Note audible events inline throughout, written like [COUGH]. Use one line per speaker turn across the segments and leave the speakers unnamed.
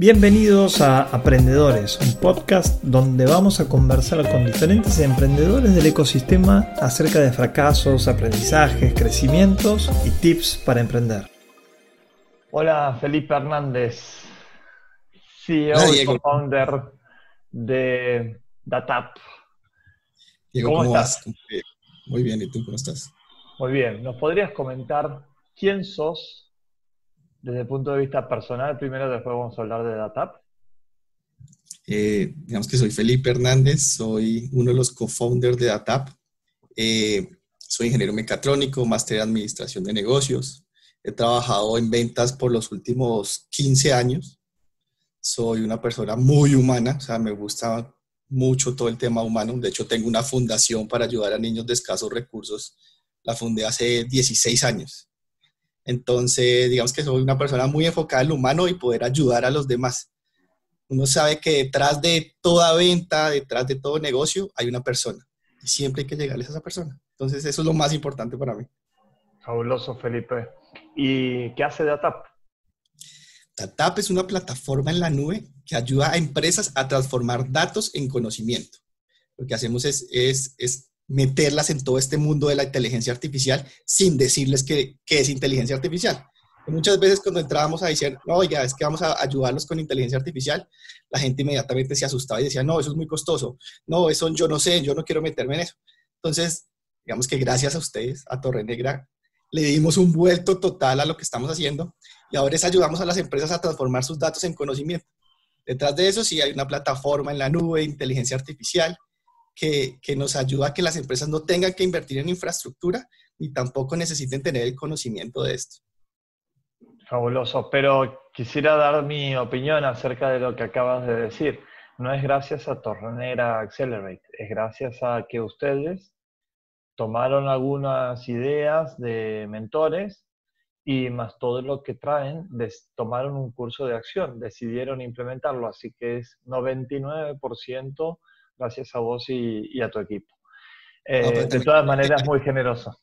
Bienvenidos a Aprendedores, un podcast donde vamos a conversar con diferentes emprendedores del ecosistema acerca de fracasos, aprendizajes, crecimientos y tips para emprender. Hola, Felipe Hernández, CEO y co-founder de Datap.
Diego, ¿cómo, estás? Muy bien, ¿y tú cómo estás?
Muy bien, ¿nos podrías comentar quién sos desde el punto de vista personal, primero después vamos a hablar de DATAP.
Eh, digamos que soy Felipe Hernández, soy uno de los co-founders de DATAP. Eh, soy ingeniero mecatrónico, máster en administración de negocios. He trabajado en ventas por los últimos 15 años. Soy una persona muy humana, o sea, me gusta mucho todo el tema humano. De hecho, tengo una fundación para ayudar a niños de escasos recursos. La fundé hace 16 años. Entonces, digamos que soy una persona muy enfocada en lo humano y poder ayudar a los demás. Uno sabe que detrás de toda venta, detrás de todo negocio, hay una persona. Y siempre hay que llegarles a esa persona. Entonces, eso es lo más importante para mí.
Fabuloso, Felipe. ¿Y qué hace DATAP?
DATAP es una plataforma en la nube que ayuda a empresas a transformar datos en conocimiento. Lo que hacemos es, es, es meterlas en todo este mundo de la inteligencia artificial sin decirles que, es inteligencia artificial. muchas veces cuando entrábamos a decir, no, es que vamos a ayudarlos con inteligencia artificial, la gente inmediatamente se asustaba y decía, no, eso es muy costoso, no, eso yo no sé, yo no quiero meterme en eso. Entonces, digamos que gracias a ustedes, a Torre Negra, le dimos un vuelto total a lo que estamos haciendo y ahora es ayudamos a las empresas a transformar sus datos en conocimiento. Detrás de eso sí hay una plataforma en la nube, inteligencia artificial, que, nos ayuda a que las empresas no tengan que invertir en infraestructura ni tampoco necesiten tener el conocimiento de esto.
Fabuloso, pero quisiera dar mi opinión acerca de lo que acabas de decir. No es gracias a Tornera Accelerate, es gracias a que ustedes tomaron algunas ideas de mentores y más todo lo que traen, tomaron un curso de acción, decidieron implementarlo, así que es 99% gracias a vos y, a tu equipo. Eh, de todas maneras, muy generoso.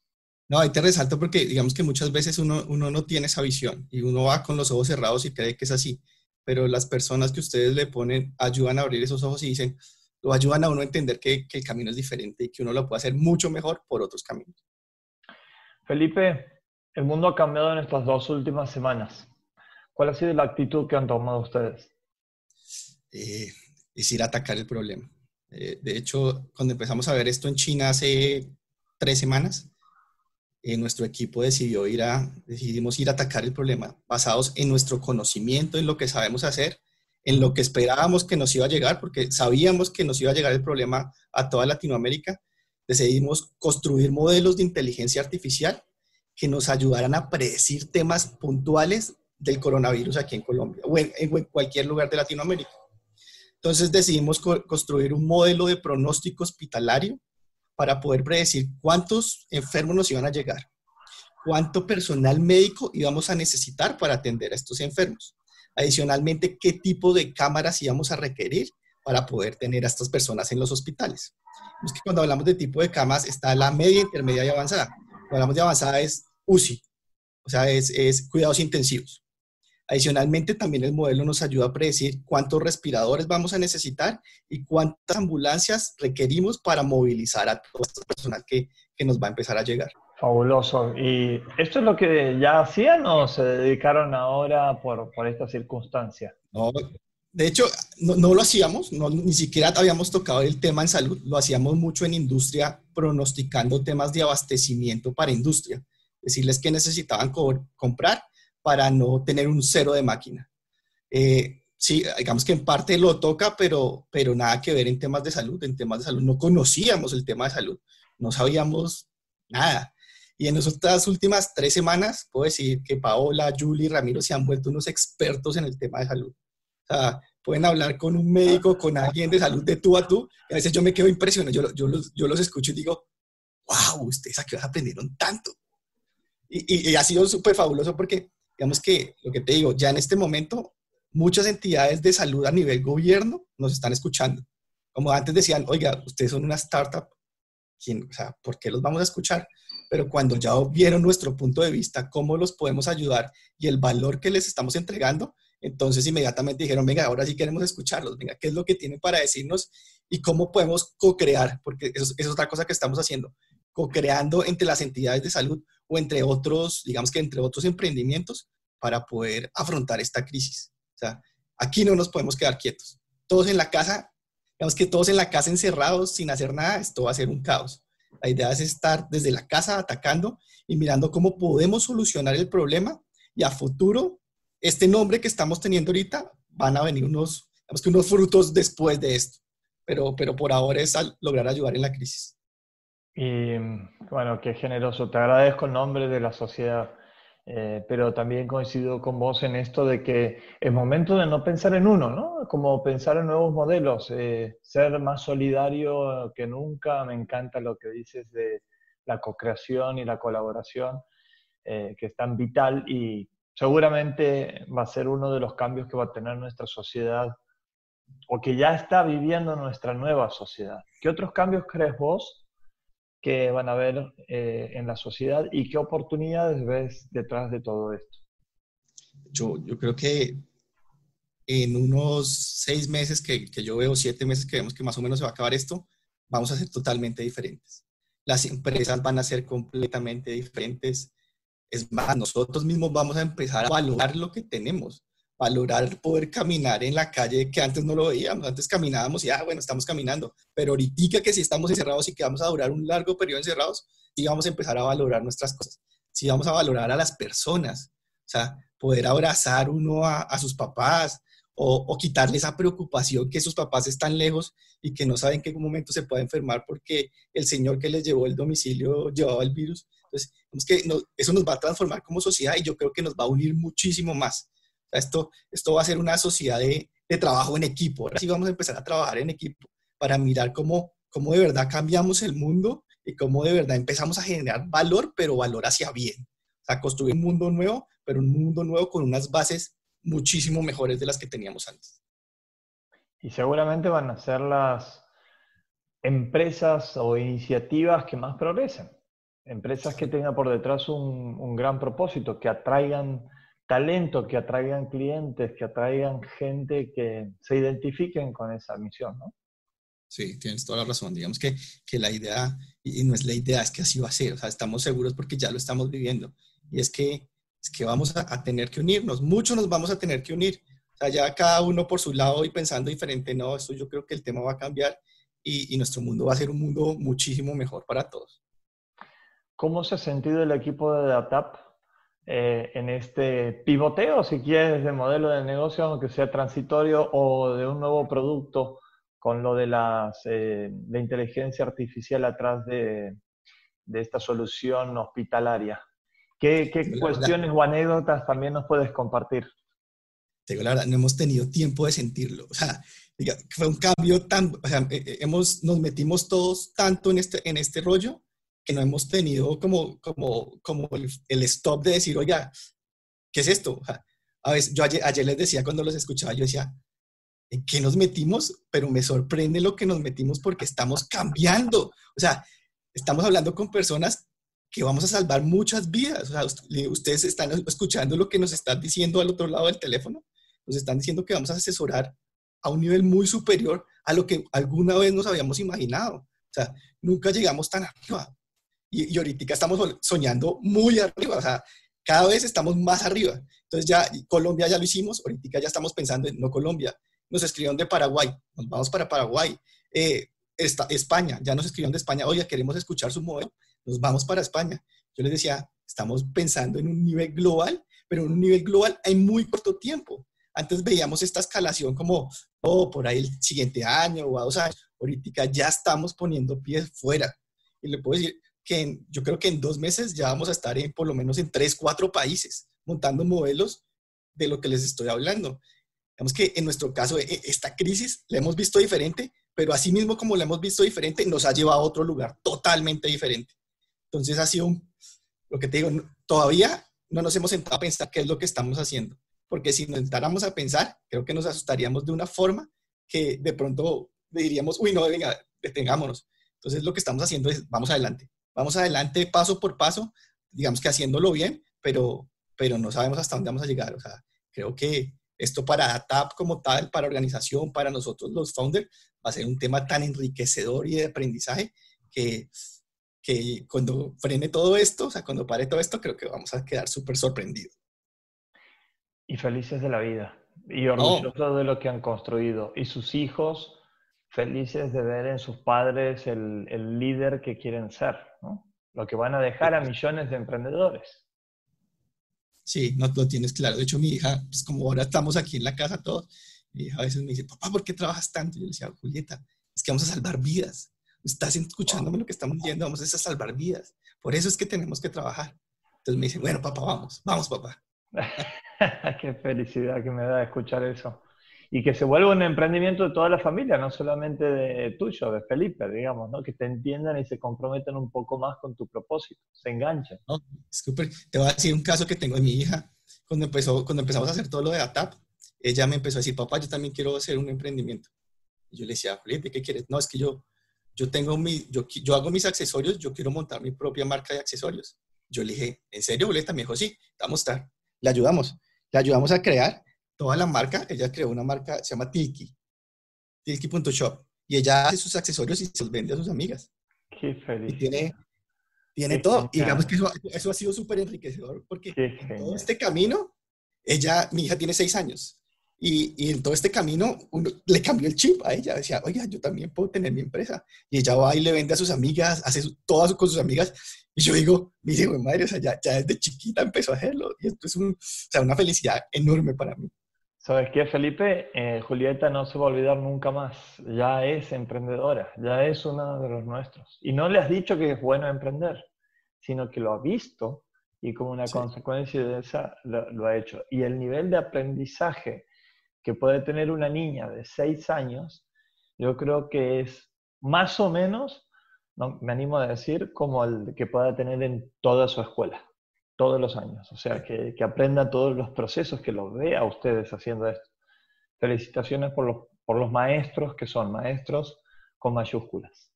No, ahí te resalto porque digamos que muchas veces uno, uno no tiene esa visión y uno va con los ojos cerrados y cree que es así, pero las personas que ustedes le ponen ayudan a abrir esos ojos y dicen, lo ayudan a uno a entender que, que el camino es diferente y que uno lo puede hacer mucho mejor por otros caminos.
Felipe, el mundo ha cambiado en estas dos últimas semanas. ¿Cuál ha sido la actitud que han tomado ustedes?
Eh, es ir a atacar el problema. Eh, de hecho, cuando empezamos a ver esto en China hace tres semanas, eh, nuestro equipo decidió ir a, decidimos ir a atacar el problema basados en nuestro conocimiento, en lo que sabemos hacer, en lo que esperábamos que nos iba a llegar, porque sabíamos que nos iba a llegar el problema a toda Latinoamérica. Decidimos construir modelos de inteligencia artificial que nos ayudaran a predecir temas puntuales del coronavirus aquí en Colombia o en cualquier lugar de Latinoamérica. Entonces decidimos construir un modelo de pronóstico hospitalario para poder predecir cuántos enfermos nos iban a llegar, cuánto personal médico íbamos a necesitar para atender a estos enfermos. Adicionalmente, qué tipo de cámaras íbamos a requerir para poder tener a estas personas en los hospitales. Es que cuando hablamos de tipo de camas está la media, intermedia y avanzada. Cuando hablamos de avanzada es UCI, o sea, es, cuidados intensivos. Adicionalmente, también el modelo nos ayuda a predecir cuántos respiradores vamos a necesitar y cuántas ambulancias requerimos para movilizar a todo este personal que, que nos va a empezar a llegar.
Fabuloso. ¿Y esto es lo que ya hacían o se dedicaron ahora por, por esta circunstancia?
No, de hecho, no, no lo hacíamos, no, ni siquiera habíamos tocado el tema en salud, lo hacíamos mucho en industria, pronosticando temas de abastecimiento para industria, decirles que necesitaban comprar para no tener un cero de máquina. Eh, sí, digamos que en parte lo toca, pero, pero nada que ver en temas de salud. En temas de salud no conocíamos el tema de salud, no sabíamos nada. Y en estas últimas tres semanas, puedo decir que Paola, Julie Ramiro se han vuelto unos expertos en el tema de salud. O sea, pueden hablar con un médico, con alguien de salud de tú a tú. Y a veces yo me quedo impresionado. Yo, yo, los, yo los escucho y digo, wow, ustedes aquí aprendieron tanto. Y, y, y ha sido súper fabuloso porque digamos que lo que te digo, ya en este momento muchas entidades de salud a nivel gobierno nos están escuchando. Como antes decían, oiga, ustedes son una startup, ¿quién, o sea, ¿por qué los vamos a escuchar? Pero cuando ya vieron nuestro punto de vista, cómo los podemos ayudar y el valor que les estamos entregando, Entonces inmediatamente dijeron, venga, ahora sí queremos escucharlos, venga, ¿qué es lo que tienen para decirnos y cómo podemos co-crear? Porque eso, es otra cosa que estamos haciendo, co-creando entre las entidades de salud o entre otros, digamos que entre otros emprendimientos para poder afrontar esta crisis. O sea, aquí no nos podemos quedar quietos. Todos en la casa, digamos que todos en la casa encerrados sin hacer nada, esto va a ser un caos. La idea es estar desde la casa atacando y mirando cómo podemos solucionar el problema y a futuro este nombre que estamos teniendo ahorita, van a venir unos, que unos frutos después de esto, pero, pero por ahora es lograr ayudar en la crisis.
Y bueno, qué generoso, te agradezco el nombre de la sociedad, eh, pero también coincido con vos en esto de que es momento de no pensar en uno, ¿no? Como pensar en nuevos modelos, eh, ser más solidario que nunca, me encanta lo que dices de la co-creación y la colaboración, eh, que es tan vital y seguramente va a ser uno de los cambios que va a tener nuestra sociedad o que ya está viviendo nuestra nueva sociedad. ¿Qué otros cambios crees vos que van a haber eh, en la sociedad y qué oportunidades ves detrás de todo esto?
Yo, yo creo que en unos seis meses que, que yo veo, siete meses que vemos que más o menos se va a acabar esto, vamos a ser totalmente diferentes. Las empresas van a ser completamente diferentes es más, nosotros mismos vamos a empezar a valorar lo que tenemos, valorar poder caminar en la calle que antes no lo veíamos, antes caminábamos y, ah, bueno, estamos caminando, pero ahorita que si estamos encerrados y que vamos a durar un largo periodo encerrados, sí vamos a empezar a valorar nuestras cosas, sí vamos a valorar a las personas, o sea, poder abrazar uno a, sus papás, o, o, quitarle esa preocupación que sus papás están lejos y que no saben en qué momento se puede enfermar porque el señor que les llevó el domicilio llevaba el virus. Entonces, que eso nos va a transformar como sociedad y yo creo que nos va a unir muchísimo más. Esto, esto va a ser una sociedad de, de, trabajo en equipo. Ahora sí vamos a empezar a trabajar en equipo para mirar cómo, cómo de verdad cambiamos el mundo y cómo de verdad empezamos a generar valor, pero valor hacia bien. O sea, construir un mundo nuevo, pero un mundo nuevo con unas bases muchísimo mejores de las que teníamos antes.
Y seguramente van a ser las empresas o iniciativas que más progresen empresas que tengan por detrás un, gran propósito, que atraigan talento, que atraigan clientes, que atraigan gente que se identifiquen con esa misión, ¿no?
Sí, tienes toda la razón. Digamos que, que la idea, y no es la idea, es que así va a ser. O sea, estamos seguros porque ya lo estamos viviendo. Y es que, es que vamos a, tener que unirnos. Muchos nos vamos a tener que unir. O sea, ya cada uno por su lado y pensando diferente. No, esto yo creo que el tema va a cambiar y, y nuestro mundo va a ser un mundo muchísimo mejor para todos.
¿Cómo se ha sentido el equipo de DATAP eh, en este pivoteo, si quieres, de modelo de negocio, aunque sea transitorio, o de un nuevo producto con lo de las, eh, la inteligencia artificial atrás de, esta solución hospitalaria? ¿Qué, cuestiones o anécdotas también nos puedes compartir?
Te digo la verdad, no hemos tenido tiempo de sentirlo. O sea, fue un cambio tan, o sea, eh, hemos, nos metimos todos tanto en este, en este rollo que no hemos tenido como, como, como el, stop de decir, oiga, ¿qué es esto? A veces, yo ayer, les decía cuando los escuchaba, yo decía, ¿en qué nos metimos? Pero me sorprende lo que nos metimos porque estamos cambiando. O sea, estamos hablando con personas que vamos a salvar muchas vidas. O sea, ustedes están escuchando lo que nos están diciendo al otro lado del teléfono. Nos están diciendo que vamos a asesorar a un nivel muy superior a lo que alguna vez nos habíamos imaginado. O sea, nunca llegamos tan arriba y, ahorita estamos soñando muy arriba, o sea, cada vez estamos más arriba. Entonces ya Colombia ya lo hicimos, ahorita ya estamos pensando en no Colombia. Nos escribieron de Paraguay, nos vamos para Paraguay. Eh, España, ya nos escribieron de España, oye, queremos escuchar su modelo, nos vamos para España. Yo les decía, estamos pensando en un nivel global, pero en un nivel global en muy corto tiempo. Antes veíamos esta escalación como, oh, por ahí el siguiente año o a dos años. Ahorita ya estamos poniendo pies fuera. Y le puedo decir, que yo creo que en dos meses ya vamos a estar en por lo menos en tres, cuatro países montando modelos de lo que les estoy hablando. Digamos que en nuestro caso, e, esta crisis la hemos visto diferente, pero así mismo como la hemos visto diferente, nos ha llevado a otro lugar totalmente diferente. Entonces ha sido lo que te digo, todavía no nos hemos sentado a pensar qué es lo que estamos haciendo, porque si nos sentáramos a pensar, creo que nos asustaríamos de una forma que de pronto diríamos, uy, no, venga, detengámonos. Entonces lo que estamos haciendo es, vamos adelante, vamos adelante paso por paso, digamos que haciéndolo bien, pero, pero no sabemos hasta dónde vamos a llegar. O sea, creo que esto para TAP como tal, para organización, para nosotros los founders, va a ser un tema tan enriquecedor y de aprendizaje que, que cuando frene todo esto, o sea, cuando pare todo esto, creo que vamos a quedar súper sorprendidos.
Y felices de la vida. Y orgullosos de lo que han construido. Y sus hijos felices de ver en sus padres el, el líder que quieren ser. Lo que van a dejar a millones de emprendedores.
Sí, no lo tienes claro. De hecho, mi hija, pues como ahora estamos aquí en la casa todos, mi hija a veces me dice, papá, ¿por qué trabajas tanto? Y yo le decía, Julieta, es que vamos a salvar vidas. Estás escuchándome lo que estamos diciendo, vamos a salvar vidas. Por eso es que tenemos que trabajar. Entonces me dice, bueno, papá, vamos, vamos, papá. [LAUGHS]
Qué felicidad que me da escuchar eso. Y que se vuelva un emprendimiento de toda la familia, no solamente de tuyo, de Felipe, digamos, ¿no? Que te entiendan y se comprometen un poco más con tu propósito, se enganchen.
No, Te voy a decir un caso que tengo de mi hija. Cuando, empezó, cuando empezamos a hacer todo lo de ATAP, ella me empezó a decir, papá, yo también quiero hacer un emprendimiento. Y yo le decía, Felipe, ¿qué quieres? No, es que yo, yo, tengo mi, yo, yo hago mis accesorios, yo quiero montar mi propia marca de accesorios. Yo le dije, ¿en serio, Julieta? Me dijo, sí, vamos a estar le ayudamos. Le ayudamos a crear toda la marca. Ella creó una marca, se llama Tilki, tilki.shop. Y ella hace sus accesorios y se los vende a sus amigas.
Qué feliz.
Y tiene, tiene todo. Y digamos que eso, ha sido súper enriquecedor porque en todo este camino, ella, mi hija tiene seis años. Y, y, en todo este camino uno, le cambió el chip a ella. Decía, oiga, yo también puedo tener mi empresa. Y ella va y le vende a sus amigas, hace todas con sus amigas. Y yo digo, mire, madre, o sea, ya, ya, desde chiquita empezó a hacerlo. Y esto es un, o sea, una felicidad enorme para mí.
¿Sabes qué, Felipe? Eh, Julieta no se va a olvidar nunca más. Ya es emprendedora, ya es una de los nuestros. Y no le has dicho que es bueno emprender, sino que lo ha visto y como una consecuencia de esa lo, lo, ha hecho. Y el nivel de aprendizaje que puede tener una niña de seis años, yo creo que es más o menos, no, me animo a decir, como el que pueda tener en toda su escuela, todos los años. O sea, que, que aprenda todos los procesos, que los vea ustedes haciendo esto. Felicitaciones por los, por los maestros, que son maestros con mayúsculas.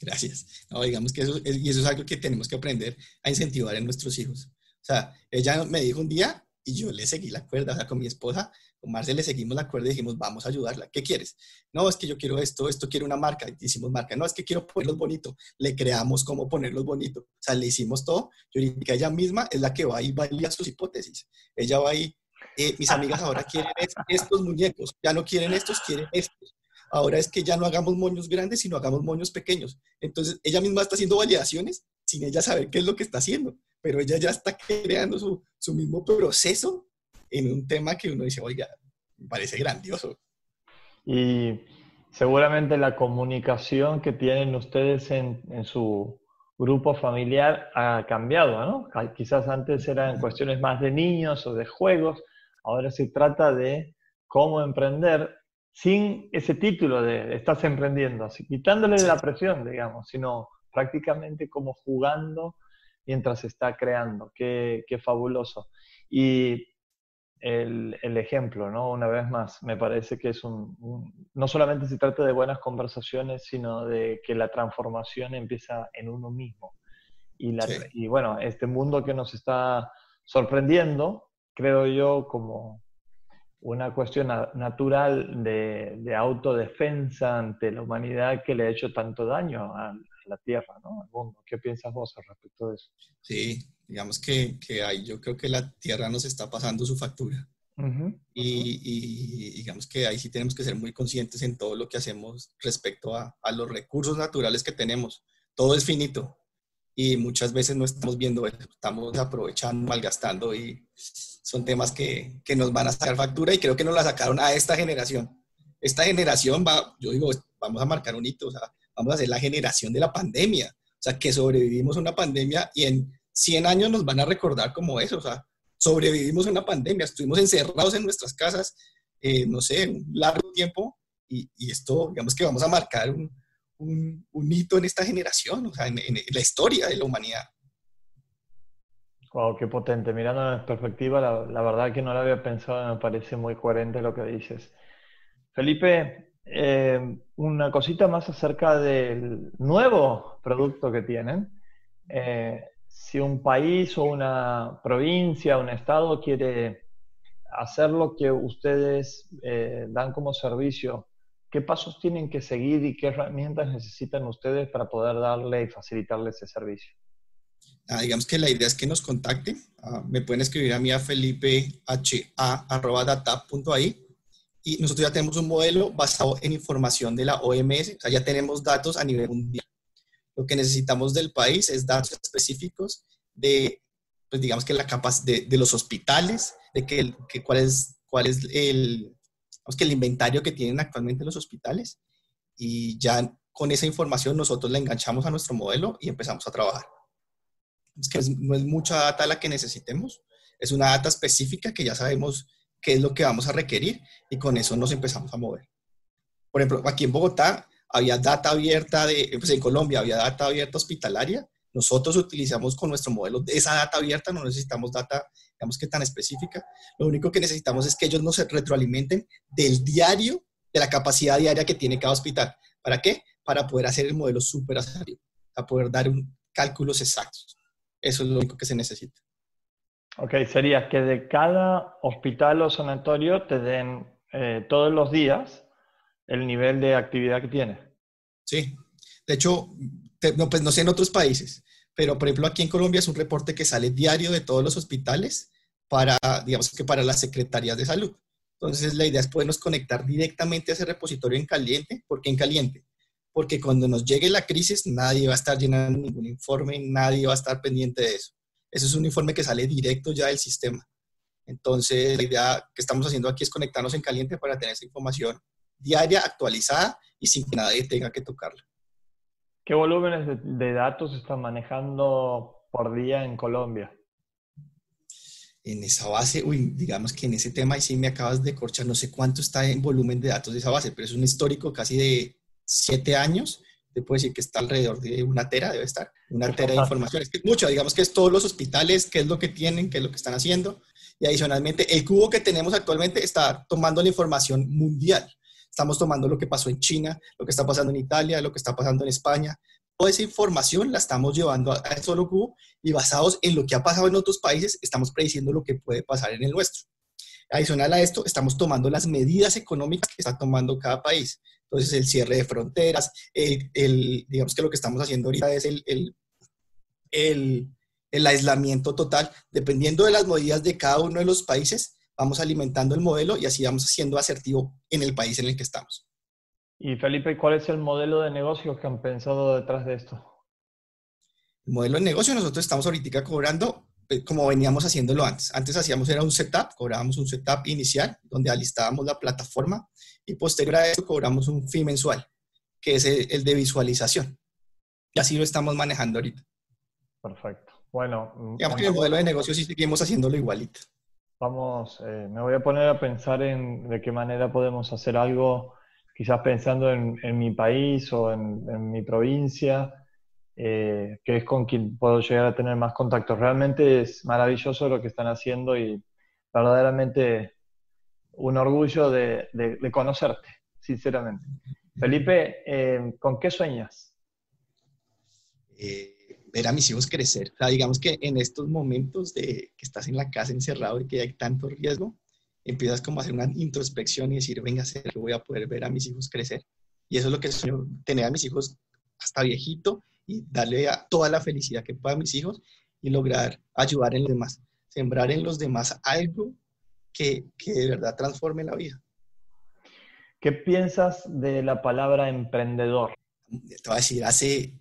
Gracias. No, digamos que eso, y eso es algo que tenemos que aprender a incentivar en nuestros hijos. O sea, ella me dijo un día, y yo le seguí la cuerda, o sea, con mi esposa, con Marce le seguimos la cuerda y dijimos, vamos a ayudarla. ¿Qué quieres? No, es que yo quiero esto, esto quiero una marca. Y hicimos marca. No, es que quiero ponerlos bonito. Le creamos cómo ponerlos bonito. O sea, le hicimos todo. Yo que ella misma es la que va y valía sus hipótesis. Ella va y, eh, mis amigas ahora quieren estos muñecos, ya no quieren estos, quieren estos. Ahora es que ya no hagamos moños grandes, sino hagamos moños pequeños. Entonces, ella misma está haciendo validaciones sin ella saber qué es lo que está haciendo, pero ella ya está creando su, su mismo proceso en un tema que uno dice, oiga, me parece grandioso.
Y seguramente la comunicación que tienen ustedes en, en su grupo familiar ha cambiado, ¿no? Quizás antes eran cuestiones más de niños o de juegos, ahora se trata de cómo emprender sin ese título de estás emprendiendo, así, quitándole la presión, digamos, sino prácticamente como jugando mientras se está creando. Qué, qué fabuloso. Y el, el, ejemplo, ¿no? Una vez más, me parece que es un, No solamente se trata de buenas conversaciones, sino de que la transformación empieza en uno mismo. Y, la, y bueno, este mundo que nos está sorprendiendo, creo yo, como una cuestión natural de, de, autodefensa ante la humanidad que le ha hecho tanto daño a, la Tierra, ¿no? Al mundo. ¿Qué piensas vos al respecto de eso?
Sí, digamos que, que hay, yo creo que la Tierra nos está pasando su factura. y, y, digamos que ahí sí tenemos que ser muy conscientes en todo lo que hacemos respecto a, a, los recursos naturales que tenemos. Todo es finito y muchas veces no estamos viendo eso, estamos aprovechando, malgastando y son temas que, que nos van a sacar factura y creo que nos la sacaron a esta generación. Esta generación va, yo digo, vamos a marcar un hito, o sea, vamos a ser la generación de la pandemia, o sea, que sobrevivimos a una pandemia y en 100 años nos van a recordar como eso, o sea, sobrevivimos a una pandemia, estuvimos encerrados en nuestras casas, eh, no sé, un largo tiempo, y, y, esto, digamos que vamos a marcar un, hito en esta generación, o sea, en, en, la historia de la humanidad.
Wow, qué potente. Mirando en perspectiva, la, la verdad que no lo había pensado, me parece muy coherente lo que dices. Felipe, eh, una cosita más acerca del nuevo producto que tienen. Eh, si un país o una provincia, un estado quiere hacer lo que ustedes eh, dan como servicio, ¿qué pasos tienen que seguir y qué herramientas necesitan ustedes para poder darle y facilitarle ese servicio?
Ah, digamos que la idea es que nos contacten. Ah, me pueden escribir a mí a felipeha.data.ai y nosotros ya tenemos un modelo basado en información de la OMS, o sea, ya tenemos datos a nivel mundial. Lo que necesitamos del país es datos específicos de, pues digamos que la capacidad de, los hospitales, de que, que, cuál es, cuál es el, que el inventario que tienen actualmente los hospitales y ya con esa información nosotros la enganchamos a nuestro modelo y empezamos a trabajar. Es que no es mucha data la que necesitemos, es una data específica que ya sabemos qué es lo que vamos a requerir y con eso nos empezamos a mover. Por ejemplo, aquí en Bogotá había data abierta de, pues en Colombia había data abierta hospitalaria. Nosotros utilizamos con nuestro modelo de esa data abierta, no necesitamos data, digamos que tan específica. Lo único que necesitamos es que ellos nos retroalimenten del diario, de la capacidad diaria que tiene cada hospital. ¿Para qué? Para poder hacer el modelo súper para poder dar un, cálculos exactos. Eso es lo único que se necesita.
Ok, sería que de cada hospital o sanatorio te den eh, todos los días el nivel de actividad que tiene.
Sí, de hecho, no, pues no sé en otros países, pero por ejemplo aquí en Colombia es un reporte que sale diario de todos los hospitales para, digamos que para las secretarías de salud. Entonces la idea es podernos conectar directamente a ese repositorio en caliente. ¿Por qué en caliente? Porque cuando nos llegue la crisis nadie va a estar llenando ningún informe, nadie va a estar pendiente de eso. Eso es un informe que sale directo ya del sistema. Entonces, la idea que estamos haciendo aquí es conectarnos en caliente para tener esa información diaria, actualizada y sin que nadie tenga que tocarla.
¿Qué volúmenes de, datos están manejando por día en Colombia?
En esa base, uy, digamos que en ese tema, y sí me acabas de corchar, no sé cuánto está en volumen de datos de esa base, pero es un histórico casi de siete años te puedo decir que está alrededor de una tera, debe estar, una tera de información. Es que es mucho, digamos que es todos los hospitales, qué es lo que tienen, qué es lo que están haciendo. Y adicionalmente, el cubo que tenemos actualmente está tomando la información mundial. Estamos tomando lo que pasó en China, lo que está pasando en Italia, lo que está pasando en España. Toda esa información la estamos llevando a, a solo cubo y basados en lo que ha pasado en otros países, estamos prediciendo lo que puede pasar en el nuestro. Adicional a esto, estamos tomando las medidas económicas que está tomando cada país. Entonces, el cierre de fronteras, el, digamos que lo que estamos haciendo ahorita es el, el, el, aislamiento total. Dependiendo de las medidas de cada uno de los países, vamos alimentando el modelo y así vamos siendo asertivo en el país en el que estamos.
Y Felipe, ¿cuál es el modelo de negocio que han pensado detrás de esto?
El modelo de negocio, nosotros estamos ahorita cobrando como veníamos haciéndolo antes. Antes hacíamos era un setup, cobrábamos un setup inicial donde alistábamos la plataforma y posterior a eso cobramos un fee mensual, que es el, de visualización. Y así lo estamos manejando ahorita.
Perfecto. Bueno,
mm, digamos que el modelo de negocio sí seguimos haciéndolo igualito.
Vamos, eh, me voy a poner a pensar en de qué manera podemos hacer algo, quizás pensando en, mi país o en, en mi provincia, eh, que es con quien puedo llegar a tener más contacto. Realmente es maravilloso lo que están haciendo y verdaderamente un orgullo de, conocerte, sinceramente. Felipe, eh, ¿con qué sueñas?
Eh, ver a mis hijos crecer. O sea, digamos que en estos momentos de que estás en la casa encerrado y que hay tanto riesgo, empiezas como a hacer una introspección y decir, venga, que voy a poder ver a mis hijos crecer. Y eso es lo que sueño, tener a mis hijos hasta viejito y darle a toda la felicidad que pueda a mis hijos y lograr ayudar en los demás, sembrar en los demás algo que, que de verdad transforme la vida.
¿Qué piensas de la palabra emprendedor?
Te voy a decir, hace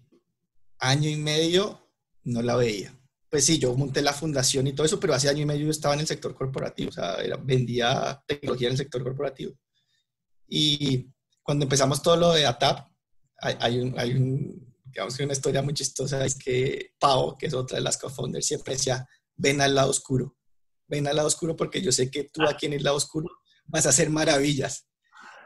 año y medio no la veía. Pues sí, yo monté la fundación y todo eso, pero hace año y medio yo estaba en el sector corporativo, o sea, vendía tecnología en el sector corporativo. Y cuando empezamos todo lo de ATAP, hay, un, hay un, digamos que una historia muy chistosa es que Pau, que es otra de las co-founders, siempre decía, ven al lado oscuro, ven al lado oscuro porque yo sé que tú ah. aquí en el lado oscuro vas a hacer maravillas.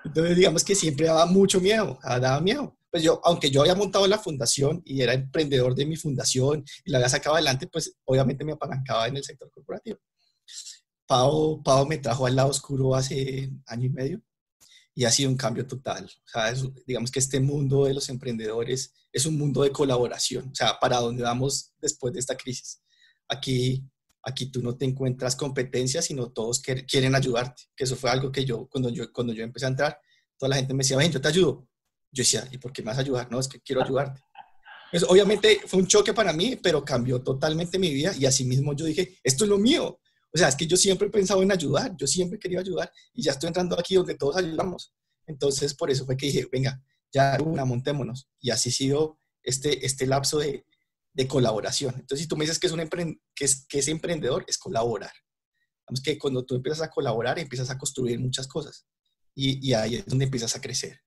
Entonces, digamos que siempre daba mucho miedo, ah, daba miedo. Pues yo, aunque yo había montado la fundación y era emprendedor de mi fundación y la había sacado adelante, pues obviamente me apalancaba en el sector corporativo. Pau, Pau me trajo al lado oscuro hace año y medio y ha sido un cambio total. Digamos que este mundo de los emprendedores es un mundo de colaboración, o sea, para dónde vamos después de esta crisis. Aquí aquí tú no te encuentras competencia, sino todos quieren ayudarte, que eso fue algo que yo, cuando yo, cuando yo empecé a entrar, toda la gente me decía, ven, yo te ayudo. Yo decía, ¿y por qué me vas a ayudar? No, es que quiero ayudarte. Pues, obviamente fue un choque para mí, pero cambió totalmente mi vida y así mismo yo dije, esto es lo mío. O sea, es que yo siempre he pensado en ayudar, yo siempre he querido ayudar y ya estoy entrando aquí donde todos ayudamos. Entonces, por eso fue que dije, venga, ya una, montémonos. Y así ha sido este, este lapso de, de colaboración. Entonces, si tú me dices que es, un que es, que es emprendedor, es colaborar. Vamos que cuando tú empiezas a colaborar, empiezas a construir muchas cosas y, y ahí es donde empiezas a crecer.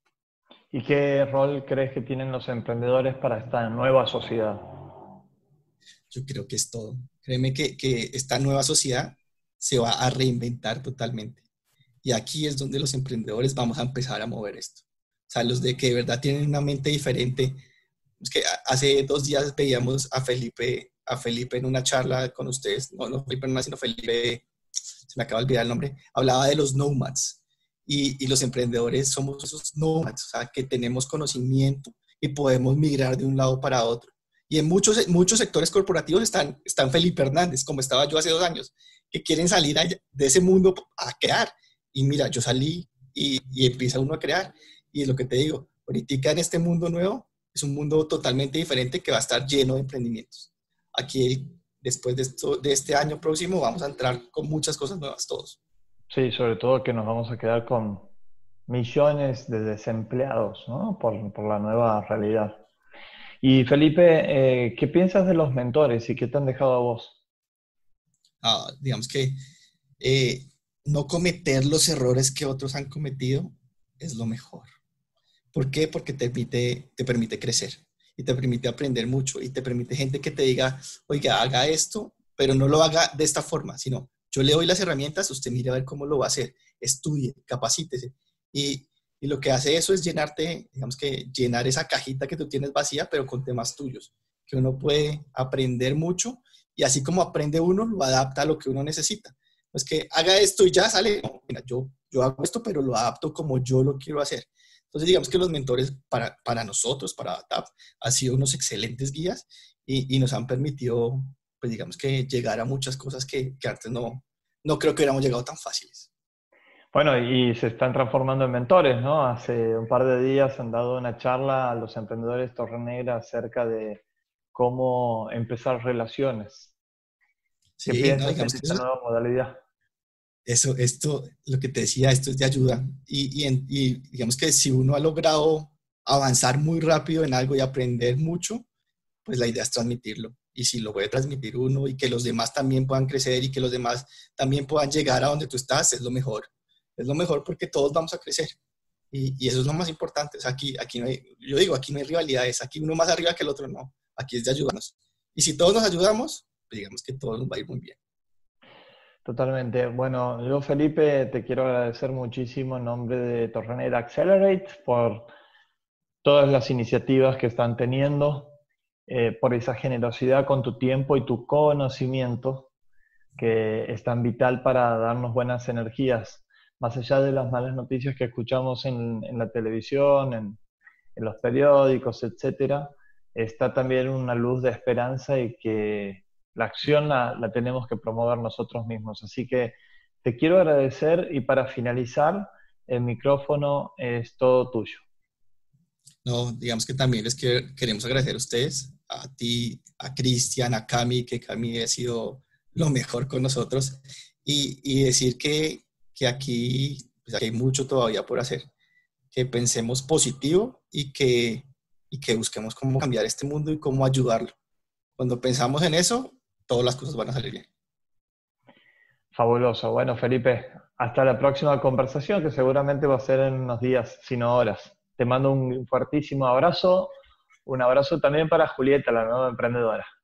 ¿Y qué rol crees que tienen los emprendedores para esta nueva sociedad?
Yo creo que es todo. Créeme que, esta nueva sociedad se va a reinventar totalmente. Y aquí es donde los emprendedores vamos a empezar a mover esto. O sea, los de que de verdad tienen una mente diferente. Es que hace dos días veíamos a Felipe, a Felipe en una charla con ustedes, no, no Felipe no, sino Felipe, se me acaba de olvidar el nombre, hablaba de los nomads y, los emprendedores somos esos nómadas, o sea, que tenemos conocimiento y podemos migrar de un lado para otro. Y en muchos, muchos sectores corporativos están, están Felipe Hernández, como estaba yo hace dos años, que quieren salir de ese mundo a crear. Y mira, yo salí y, y empieza uno a crear. Y es lo que te digo, ahorita en este mundo nuevo es un mundo totalmente diferente que va a estar lleno de emprendimientos. Aquí, después de, esto, de este año próximo, vamos a entrar con muchas cosas nuevas todos.
Sí, sobre todo que nos vamos a quedar con millones de desempleados ¿no? por, la nueva realidad. Y Felipe, eh, ¿qué piensas de los mentores y qué te han dejado a vos?
Ah, digamos que eh, no cometer los errores que otros han cometido es lo mejor. ¿Por qué? Porque te permite, te permite crecer y te permite aprender mucho y te permite gente que te diga, oiga, haga esto, pero no lo haga de esta forma, sino yo le doy las herramientas, usted mire a ver cómo lo va a hacer, estudie, capacítese. Y, y lo que hace eso es llenarte, digamos que llenar esa cajita que tú tienes vacía, pero con temas tuyos, que uno puede aprender mucho y así como aprende uno, lo adapta a lo que uno necesita. No es que haga esto y ya sale, mira, yo, yo hago esto, pero lo adapto como yo lo quiero hacer. Entonces, digamos que los mentores para, para nosotros, para TAP, han sido unos excelentes guías y, y nos han permitido pues digamos que llegar a muchas cosas que, que antes no, no creo que hubiéramos llegado tan fáciles.
Bueno, y se están transformando en mentores, ¿no? Hace un par de días han dado una charla a los emprendedores Torre acerca de cómo empezar relaciones.
¿Qué sí, piensas de esta nueva modalidad? Eso, esto, lo que te decía, esto es de ayuda. Y, y, y, digamos que si uno ha logrado avanzar muy rápido en algo y aprender mucho, pues la idea es transmitirlo y si lo puede transmitir uno y que los demás también puedan crecer y que los demás también puedan llegar a donde tú estás, es lo mejor. Es lo mejor porque todos vamos a crecer. Y, y eso es lo más importante. aquí, aquí no hay, yo digo, aquí no hay rivalidades, aquí uno más arriba que el otro no. Aquí es de ayudarnos. Y si todos nos ayudamos, pues digamos que todo nos va a ir muy bien.
Totalmente. Bueno, yo Felipe te quiero agradecer muchísimo en nombre de Torrenera Accelerate por todas las iniciativas que están teniendo, eh, por esa generosidad con tu tiempo y tu conocimiento, que es tan vital para darnos buenas energías, más allá de las malas noticias que escuchamos en, la televisión, en, los periódicos, etcétera, está también una luz de esperanza y que la acción la, la tenemos que promover nosotros mismos. Así que te quiero agradecer y para finalizar, el micrófono es todo tuyo.
No, digamos que también les queremos agradecer a ustedes, a ti, a Cristian, a Cami, que Cami ha sido lo mejor con nosotros, y, decir que, que aquí, pues, hay mucho todavía por hacer, que pensemos positivo y que, y que busquemos cómo cambiar este mundo y cómo ayudarlo. Cuando pensamos en eso, todas las cosas van a salir bien.
Fabuloso. Bueno, Felipe, hasta la próxima conversación, que seguramente va a ser en unos días, sino horas. Te mando un fuertísimo abrazo. Un abrazo también para Julieta, la nueva emprendedora.